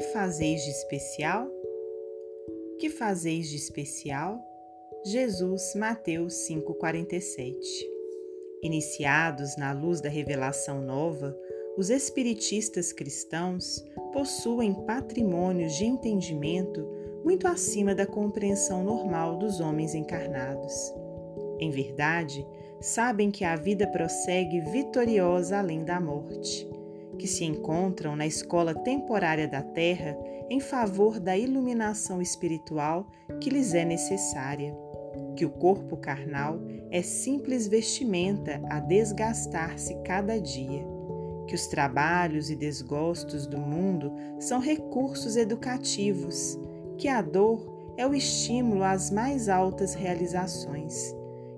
fazeis de especial? Que fazeis de especial? Jesus, Mateus 5:47. Iniciados na luz da revelação nova, os espiritistas cristãos possuem patrimônios de entendimento muito acima da compreensão normal dos homens encarnados. Em verdade, sabem que a vida prossegue vitoriosa além da morte, que se encontram na escola temporária da Terra em favor da iluminação espiritual que lhes é necessária, que o corpo carnal é simples vestimenta a desgastar-se cada dia. Que os trabalhos e desgostos do mundo são recursos educativos, que a dor é o estímulo às mais altas realizações,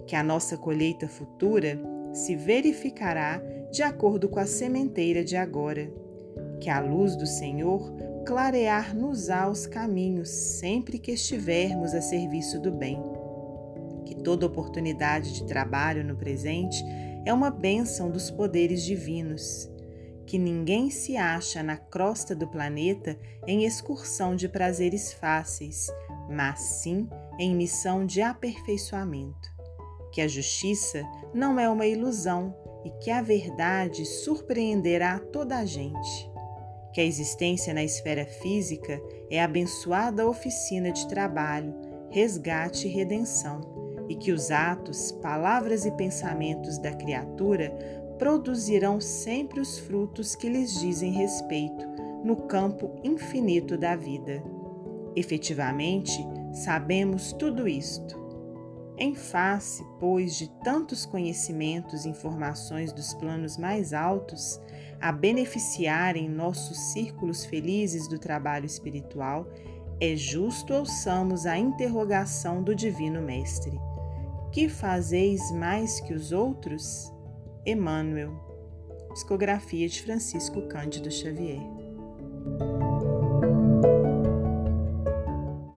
que a nossa colheita futura se verificará de acordo com a sementeira de agora, que a luz do Senhor clarear-nos-á os caminhos sempre que estivermos a serviço do bem, que toda oportunidade de trabalho no presente é uma bênção dos poderes divinos. Que ninguém se acha na crosta do planeta em excursão de prazeres fáceis, mas sim em missão de aperfeiçoamento. Que a justiça não é uma ilusão e que a verdade surpreenderá toda a gente. Que a existência na esfera física é abençoada oficina de trabalho, resgate e redenção, e que os atos, palavras e pensamentos da criatura produzirão sempre os frutos que lhes dizem respeito no campo infinito da vida. Efetivamente, sabemos tudo isto. Em face, pois, de tantos conhecimentos e informações dos planos mais altos, a beneficiarem nossos círculos felizes do trabalho espiritual, é justo ouçamos a interrogação do Divino Mestre: Que fazeis mais que os outros? Emmanuel, psicografia de Francisco Cândido Xavier.